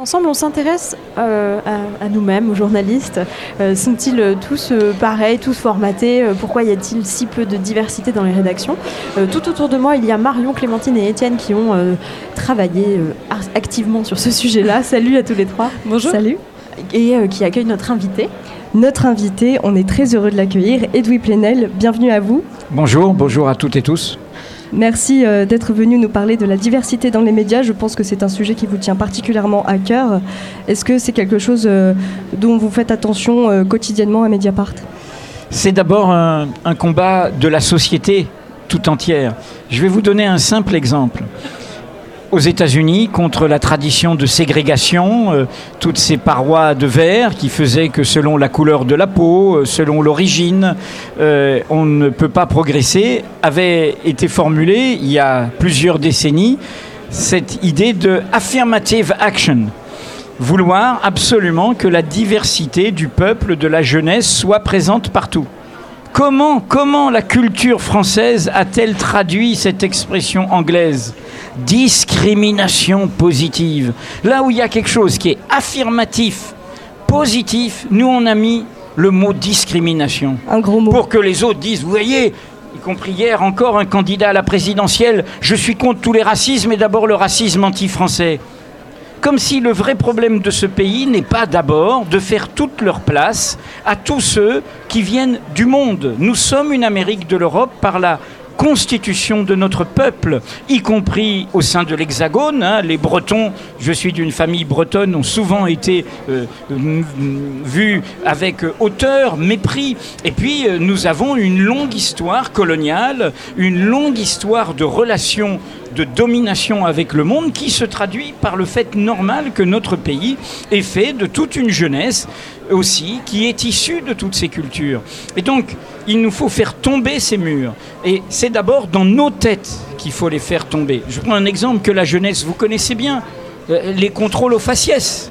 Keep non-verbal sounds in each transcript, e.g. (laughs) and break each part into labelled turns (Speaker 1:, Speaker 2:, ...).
Speaker 1: Ensemble, on s'intéresse euh, à, nous-mêmes, aux journalistes. Euh, sont-ils tous euh, pareils, tous formatés? Pourquoi y a-t-il si peu de diversité dans les rédactions? Tout autour de moi, il y a Marion, Clémentine et Étienne qui ont travaillé activement sur ce sujet-là. (laughs) Salut à tous les trois.
Speaker 2: Bonjour.
Speaker 1: Salut. Et qui accueille notre invité.
Speaker 2: Notre invité, on est très heureux de l'accueillir, Edoui Plenel. Bienvenue à vous.
Speaker 3: Bonjour, bonjour à toutes et tous.
Speaker 2: Merci euh, d'être venu nous parler de la diversité dans les médias. Je pense que c'est un sujet qui vous tient particulièrement à cœur. Est-ce que c'est quelque chose euh, dont vous faites attention euh, quotidiennement à Mediapart?
Speaker 3: C'est d'abord un, combat de la société tout entière. Je vais vous donner un simple exemple aux États-Unis contre la tradition de ségrégation, euh, toutes ces parois de verre qui faisaient que selon la couleur de la peau, euh, selon l'origine, euh, on ne peut pas progresser, avait été formulée il y a plusieurs décennies cette idée de affirmative action. Vouloir absolument que la diversité du peuple, de la jeunesse, soit présente partout. Comment, comment la culture française a-t-elle traduit cette expression anglaise? Discrimination positive. Là où il y a quelque chose qui est affirmatif, positif, nous on a mis le mot discrimination.
Speaker 2: Un gros mot.
Speaker 3: Pour que les autres disent, vous voyez, y compris hier encore un candidat à la présidentielle, je suis contre tous les racismes et d'abord le racisme anti-français. Comme si le vrai problème de ce pays n'est pas d'abord de faire toute leur place à tous ceux qui viennent du monde. Nous sommes une Amérique de l'Europe par la constitution de notre peuple, y compris au sein de l'Hexagone. Hein. Les Bretons, je suis d'une famille bretonne, ont souvent été euh, vus avec hauteur, mépris. Et puis, euh, nous avons une longue histoire coloniale, une longue histoire de relations de domination avec le monde qui se traduit par le fait normal que notre pays est fait de toute une jeunesse aussi qui est issue de toutes ces cultures. Et donc, il nous faut faire tomber ces murs. Et c'est d'abord dans nos têtes qu'il faut les faire tomber. Je prends un exemple que la jeunesse, vous connaissez bien, euh, les contrôles aux faciès.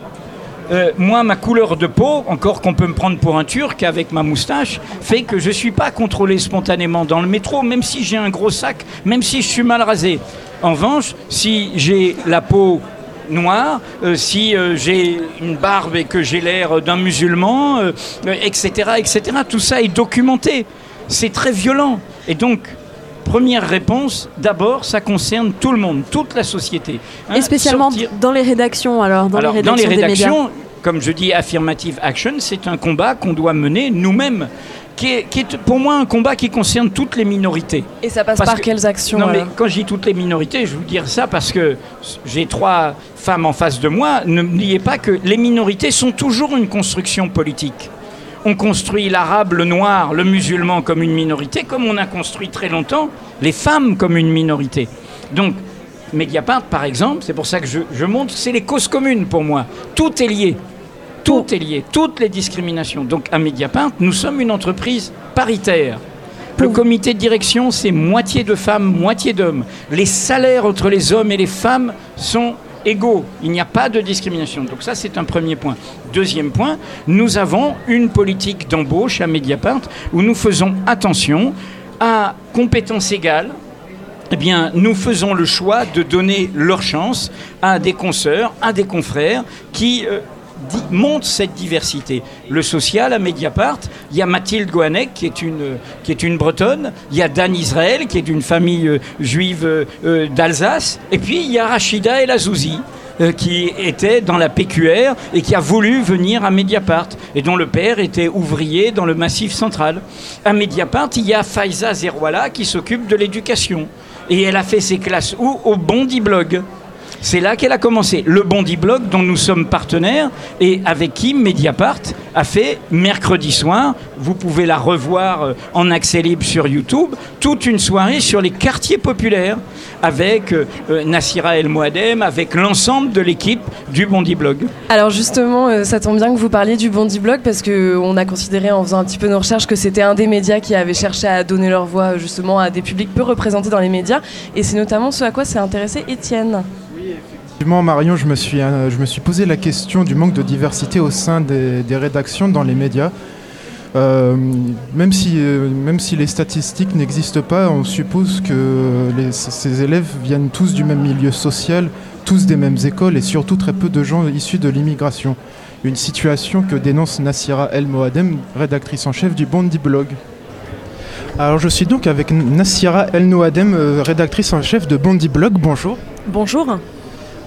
Speaker 3: Euh, moi, ma couleur de peau, encore qu'on peut me prendre pour un turc avec ma moustache, fait que je ne suis pas contrôlé spontanément dans le métro, même si j'ai un gros sac, même si je suis mal rasé. En revanche, si j'ai la peau noire, euh, si euh, j'ai une barbe et que j'ai l'air d'un musulman, etc., etc., tout ça est documenté. C'est très violent. Et donc, première réponse, d'abord, ça concerne tout le monde, toute la société.
Speaker 1: Hein, et spécialement dans les rédactions, alors Dans
Speaker 3: les rédactions, comme je dis, affirmative action, c'est un combat qu'on doit mener nous-mêmes. Qui est, pour moi un combat qui concerne toutes les minorités.
Speaker 1: Et ça passe par quelles actions
Speaker 3: Non, mais quand je dis toutes les minorités, je veux dire ça parce que j'ai trois femmes en face de moi. N'oubliez pas que les minorités sont toujours une construction politique on construit l'arabe, le noir, le musulman comme une minorité, comme on a construit très longtemps les femmes comme une minorité. Donc, Mediapart, par exemple, c'est pour ça que je, montre, c'est les causes communes pour moi. Tout est lié. Tout est lié. Toutes les discriminations. Donc, à Mediapart, nous sommes une entreprise paritaire. Le comité de direction, c'est moitié de femmes, moitié d'hommes. Les salaires entre les hommes et les femmes sont égaux. Il n'y a pas de discrimination. Donc ça, c'est un premier point. Deuxième point, nous avons une politique d'embauche à Mediapart où nous faisons attention à compétences égales. Eh bien, nous faisons le choix de donner leur chance à des consoeurs, à des confrères qui euh, montre cette diversité. Le social à Mediapart, il y a Mathilde Goanek qui est une, qui est une bretonne, il y a Dan Israël qui est d'une famille euh, juive euh, euh, d'Alsace, et puis il y a Rachida El Azouzi qui était dans la PQR et qui a voulu venir à Mediapart et dont le père était ouvrier dans le Massif central. À Mediapart, il y a Faiza Zerouala qui s'occupe de l'éducation. Et elle a fait ses classes où Au Bondi Blog. C'est là qu'elle a commencé. Le Bondi Blog, dont nous sommes partenaires, et avec qui Mediapart a fait mercredi soir, vous pouvez la revoir euh, en accès libre sur YouTube, toute une soirée sur les quartiers populaires, avec euh, euh, Nassira El Moadem, avec l'ensemble de l'équipe du Bondi Blog.
Speaker 1: Alors justement, ça tombe bien que vous parliez du Bondi Blog, parce qu'on a considéré en faisant un petit peu nos recherches que c'était un des médias qui avait cherché à donner leur voix justement à des publics peu représentés dans les médias, et c'est notamment ce à quoi s'est intéressé Étienne.
Speaker 4: Effectivement, Marion, je me, suis, euh, je me suis posé la question du manque de diversité au sein des, rédactions dans les médias. Euh, même, si, euh, même si les statistiques n'existent pas, on suppose que ces élèves viennent tous du même milieu social, tous des mêmes écoles et surtout très peu de gens issus de l'immigration. Une situation que dénonce Nassira El Moadem, rédactrice en chef du Bondi Blog. Alors je suis donc avec Nassira El Noadem, euh, rédactrice en chef de Bondi Blog. Bonjour.
Speaker 5: Bonjour.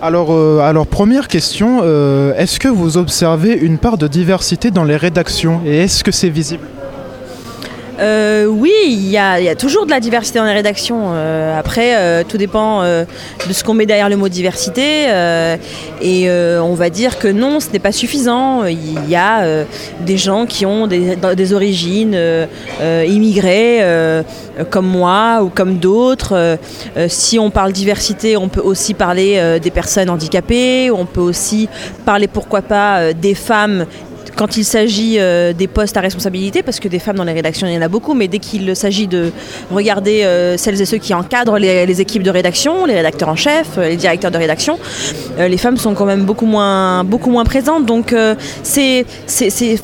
Speaker 4: Alors, euh, alors première question, euh, est-ce que vous observez une part de diversité dans les rédactions et est-ce que c'est visible?
Speaker 5: Euh, oui, il y, a, toujours de la diversité dans les rédactions. Euh, après, euh, tout dépend euh, de ce qu'on met derrière le mot diversité. et on va dire que non, ce n'est pas suffisant. Il y a des gens qui ont des, origines immigrées, comme moi ou comme d'autres. Si on parle diversité, on peut aussi parler des personnes handicapées. On peut aussi parler, pourquoi pas, des femmes quand il s'agit euh, des postes à responsabilité, parce que des femmes dans les rédactions, il y en a beaucoup, mais dès qu'il s'agit de regarder euh, celles et ceux qui encadrent les, équipes de rédaction, les rédacteurs en chef, euh, les directeurs de rédaction, les femmes sont quand même beaucoup moins, beaucoup moins présentes. Donc c'est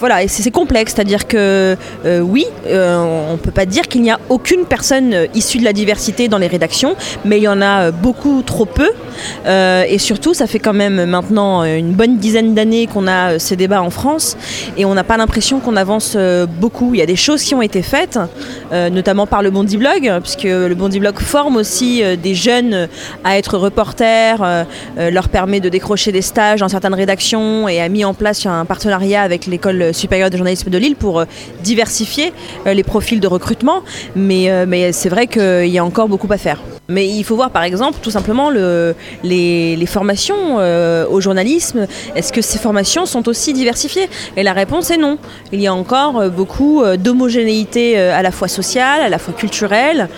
Speaker 5: voilà, complexe, c'est-à-dire que oui, on ne peut pas dire qu'il n'y a aucune personne issue de la diversité dans les rédactions, mais il y en a beaucoup trop peu. Et surtout, ça fait quand même maintenant une bonne dizaine d'années qu'on a ces débats en France et on n'a pas l'impression qu'on avance euh, beaucoup. Il y a des choses qui ont été faites, euh, notamment par le Bondi Blog, puisque le Bondi Blog forme aussi euh, des jeunes à être reporters, leur permet de décrocher des stages dans certaines rédactions et a mis en place un partenariat avec l'école supérieure de journalisme de Lille pour diversifier les profils de recrutement. Mais c'est vrai qu'il y a encore beaucoup à faire. Mais il faut voir par exemple tout simplement le, les, formations euh, au journalisme. Est-ce que ces formations sont aussi diversifiées? Et la réponse est non. Il y a encore euh, beaucoup euh, d'homogénéité à la fois sociale, à la fois culturelle,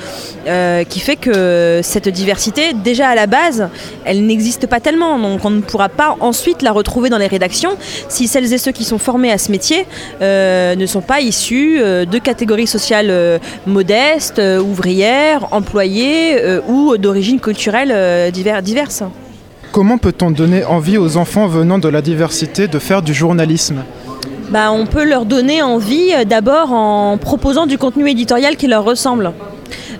Speaker 5: qui fait que cette diversité, déjà à la base, elle n'existe pas tellement. Donc on ne pourra pas ensuite la retrouver dans les rédactions si celles et ceux qui sont formés à ce métier ne sont pas issus de catégories sociales modestes, ouvrières, employées euh, ou d'origine culturelle euh, divers- diverses.
Speaker 4: Comment peut-on donner envie aux enfants venant de la diversité de faire du journalisme?
Speaker 5: Bah, on peut leur donner envie euh, d'abord en proposant du contenu éditorial qui leur ressemble.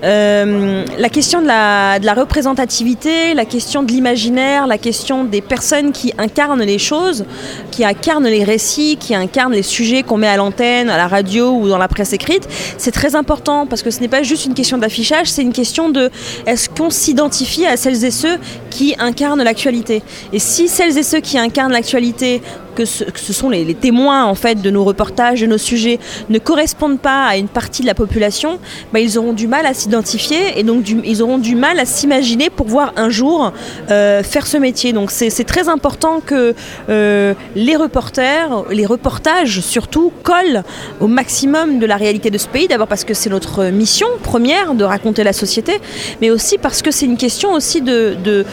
Speaker 5: Euh, la question de la, de la représentativité, la question de l'imaginaire, la question des personnes qui incarnent les choses, qui incarnent les récits, qui incarnent les sujets qu'on met à l'antenne, à la radio ou dans la presse écrite, c'est très important parce que ce n'est pas juste une question d'affichage, c'est une question de est-ce qu'on s'identifie à celles et ceux qui incarnent l'actualité. Et si celles et ceux qui incarnent l'actualité que ce, sont les, témoins en fait de nos reportages, de nos sujets, ne correspondent pas à une partie de la population, bah, ils auront du mal à s'identifier et donc du- ils auront du mal à s'imaginer pour voir un jour euh, faire ce métier. Donc c'est très important que euh, les reporters, les reportages surtout, collent au maximum de la réalité de ce pays. D'abord parce que c'est notre mission première de raconter la société, mais aussi parce que c'est une question aussi de, de-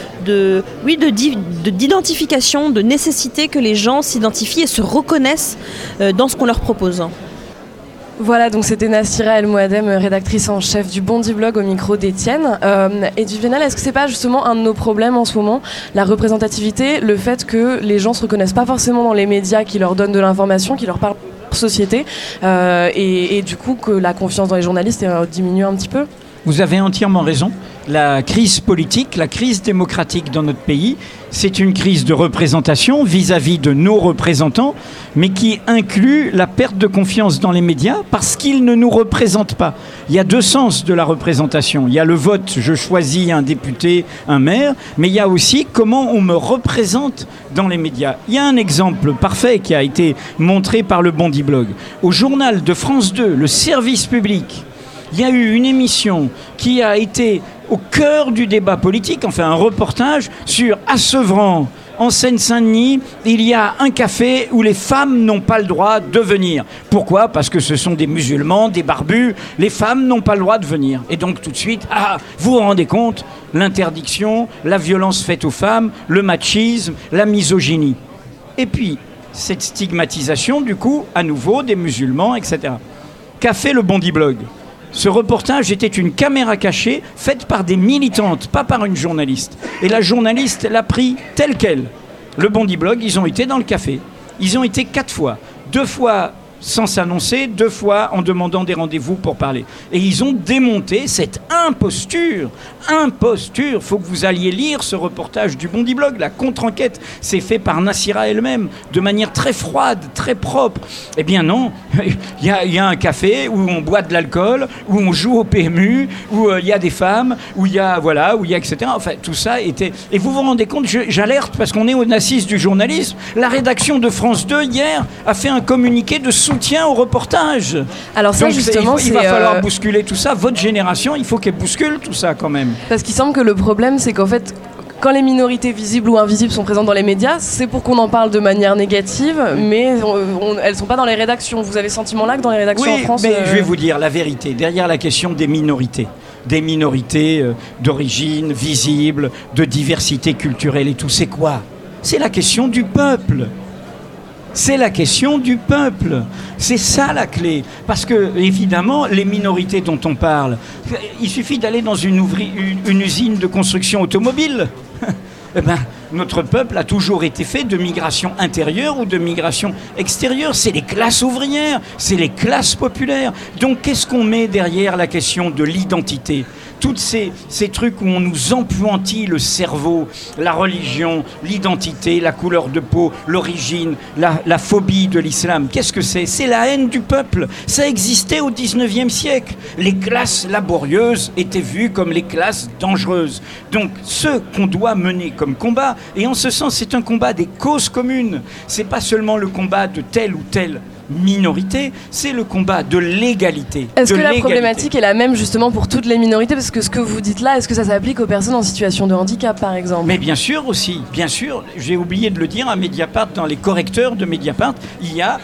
Speaker 5: d'identification, de, nécessité que les gens s'identifient et se reconnaissent euh, dans ce qu'on leur propose.
Speaker 6: Voilà, donc c'était Nassira El Moadem, rédactrice en chef du Bondi Blog au micro d'Étienne. Euh, et du Vénal, est-ce que c'est pas justement un de nos problèmes en ce moment, la représentativité, le fait que les gens se reconnaissent pas forcément dans les médias qui leur donnent de l'information, qui leur parlent de société, euh, et, du coup que la confiance dans les journalistes euh, diminue un petit peu?
Speaker 3: Vous avez entièrement raison. La crise politique, la crise démocratique dans notre pays, c'est une crise de représentation vis-à-vis de nos représentants, mais qui inclut la perte de confiance dans les médias parce qu'ils ne nous représentent pas. Il y a deux sens de la représentation. Il y a le vote, je choisis un député, un maire, mais il y a aussi comment on me représente dans les médias. Il y a un exemple parfait qui a été montré par le Bondi Blog. Au journal de France 2, le service public, il y a eu une émission qui a été au cœur du débat politique, enfin un reportage sur à Sevran, en Seine-Saint-Denis, il y a un café où les femmes n'ont pas le droit de venir. Pourquoi? Parce que ce sont des musulmans, des barbus, les femmes n'ont pas le droit de venir. Et donc tout de suite, ah, vous vous rendez compte? L'interdiction, la violence faite aux femmes, le machisme, la misogynie. Et puis, cette stigmatisation, du coup, à nouveau, des musulmans, etc. Qu'a fait le Bondi Blog? Ce reportage était une caméra cachée faite par des militantes, pas par une journaliste. Et la journaliste l'a pris tel quel. Le Bondi Blog, ils ont été dans le café. Ils ont été quatre fois. Deux fois sans s'annoncer, deux fois en demandant des rendez-vous pour parler. Et ils ont démonté cette imposture. Imposture. Faut que vous alliez lire ce reportage du Bondi Blog. La contre-enquête s'est fait par Nassira elle-même, de manière très froide, très propre. Eh bien non, (laughs) il y, a- il y a un café où on boit de l'alcool, où on joue au PMU, où euh, il y a des femmes, où il y a voilà, où il y a etc. Enfin, tout ça était. Et vous vous rendez compte, j'alerte parce qu'on est aux assises du journalisme. La rédaction de France 2 hier a fait un communiqué de soutien au reportage.
Speaker 6: Alors ça,
Speaker 3: Donc,
Speaker 6: justement,
Speaker 3: il, faut- il va falloir
Speaker 6: euh,
Speaker 3: bousculer tout ça. Votre génération, il faut qu'elle bouscule tout ça quand même.
Speaker 6: Parce qu'il semble que le problème, c'est qu'en fait, quand les minorités visibles ou invisibles sont présentes dans les médias, c'est pour qu'on en parle de manière négative, mais on- on- elles sont pas dans les rédactions. Vous avez ce sentiment-là que dans les rédactions en
Speaker 3: Oui,
Speaker 6: France
Speaker 3: mais
Speaker 6: euh,
Speaker 3: je vais vous dire la vérité. Derrière la question des minorités, des minorités euh, d'origine visible, de diversité culturelle et tout, c'est quoi? C'est la question du peuple. C'est la question du peuple. C'est ça la clé. Parce que, évidemment, les minorités dont on parle, il suffit d'aller dans une, usine de construction automobile. (laughs) Eh ben, notre peuple a toujours été fait de migration intérieure ou de migration extérieure. C'est les classes ouvrières, c'est les classes populaires. Donc qu'est-ce qu'on met derrière la question de l'identité? Toutes ces, ces trucs où on nous empointille le cerveau, la religion, l'identité, la couleur de peau, l'origine, la, la phobie de l'islam. Qu'est-ce que c'est? C'est la haine du peuple. Ça existait au 19e siècle. Les classes laborieuses étaient vues comme les classes dangereuses. Donc ce qu'on doit mener comme combat, et en ce sens c'est un combat des causes communes, c'est pas seulement le combat de telle ou telle minorité, c'est le combat de l'égalité.
Speaker 6: Est-ce que la problématique est la même justement pour toutes les minorités? Parce que ce que vous dites là, est-ce que ça s'applique aux personnes en situation de handicap par exemple?
Speaker 3: Mais bien sûr aussi, bien sûr, j'ai oublié de le dire à Mediapart, dans les correcteurs de Mediapart, il y a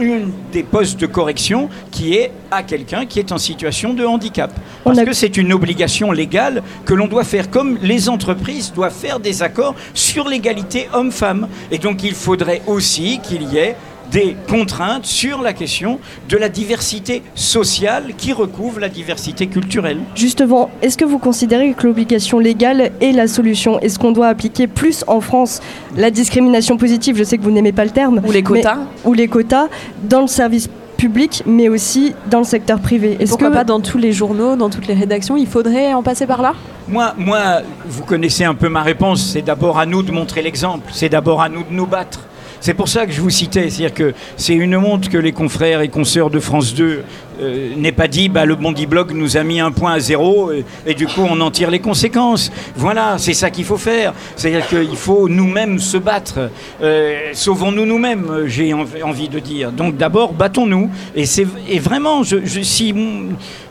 Speaker 3: une des postes de correction qui est à quelqu'un qui est en situation de handicap. Parce
Speaker 2: a-
Speaker 3: que c'est une obligation légale que l'on doit faire, comme les entreprises doivent faire des accords sur l'égalité homme-femme. Et donc il faudrait aussi qu'il y ait des contraintes sur la question de la diversité sociale qui recouvre la diversité culturelle.
Speaker 2: Justement, est-ce que vous considérez que l'obligation légale est la solution? Est-ce qu'on doit appliquer plus en France la discrimination positive? Je sais que vous n'aimez pas le terme.
Speaker 6: Ou les quotas
Speaker 2: mais- Ou les quotas dans le service public, mais aussi dans le secteur privé. Est-ce
Speaker 1: Pourquoi
Speaker 2: que
Speaker 1: pas dans tous les journaux, dans toutes les rédactions Il faudrait en passer par là?
Speaker 3: Moi, moi, vous connaissez un peu ma réponse. C'est d'abord à nous de montrer l'exemple. C'est d'abord à nous de nous battre. C'est pour ça que je vous citais. C'est-à-dire que c'est une honte que les confrères et consoeurs de France 2 euh, n'aient pas dit bah, le Bondi Blog nous a mis un point à zéro et, du coup on en tire les conséquences. Voilà, c'est ça qu'il faut faire. C'est-à-dire qu'il faut nous-mêmes se battre. Euh, Sauvons-nous nous-mêmes, j'ai env- envie de dire. Donc d'abord, battons-nous. Et, vraiment, je, si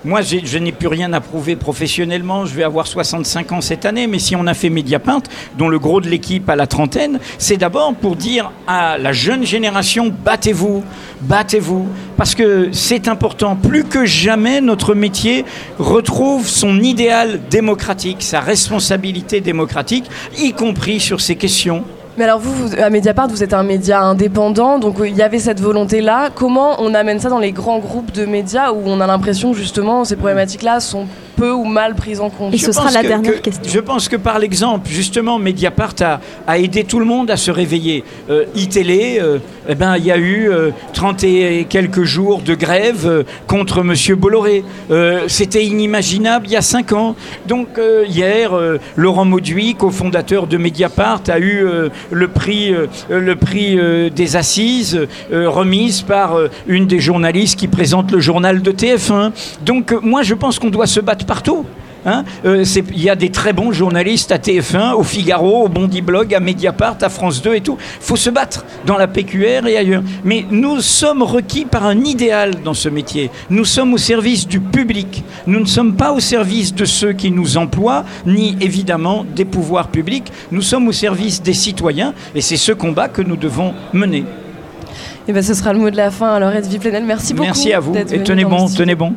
Speaker 3: moi je n'ai plus rien à prouver professionnellement, je vais avoir 65 ans cette année, mais si on a fait Mediapart, dont le gros de l'équipe a la trentaine, c'est d'abord pour dire à la jeune génération, battez-vous, battez-vous, parce que c'est important. Plus que jamais, notre métier retrouve son idéal démocratique, sa responsabilité démocratique, y compris sur ces questions.
Speaker 6: Mais alors vous, vous, à Mediapart, vous êtes un média indépendant, donc euh, il y avait cette volonté-là. Comment on amène ça dans les grands groupes de médias où on a l'impression justement ces problématiques-là sont peu ou mal prises en compte
Speaker 1: Et ce
Speaker 3: Je
Speaker 1: sera
Speaker 3: pense
Speaker 1: la
Speaker 3: que-
Speaker 1: dernière
Speaker 3: que-
Speaker 1: question.
Speaker 3: Je pense que par l'exemple, justement, Mediapart a, a aidé tout le monde à se réveiller. Euh, iTélé, euh, eh ben, il y a eu euh, 30 et quelques jours de grève euh, contre Monsieur Bolloré. Euh, C'était inimaginable il y a 5 ans. Donc euh, hier, euh, Laurent Mauduit, cofondateur de Mediapart, a eu euh, le prix, euh, le prix euh, des assises euh, remise par euh, une des journalistes qui présente le journal de TF1. Donc euh, moi, je pense qu'on doit se battre partout. Hein Euh, Il y a des très bons journalistes à TF1, au Figaro, au Bondi Blog, à Mediapart, à France 2 et tout. Il faut se battre dans la PQR et ailleurs. Mais nous sommes requis par un idéal dans ce métier. Nous sommes au service du public. Nous ne sommes pas au service de ceux qui nous emploient, ni évidemment des pouvoirs publics. Nous sommes au service des citoyens et c'est ce combat que nous devons mener.
Speaker 6: Et ben ce sera le mot de la fin. Alors Edwy Plenel, merci beaucoup.
Speaker 3: Merci à vous et tenez bon, tenez bon.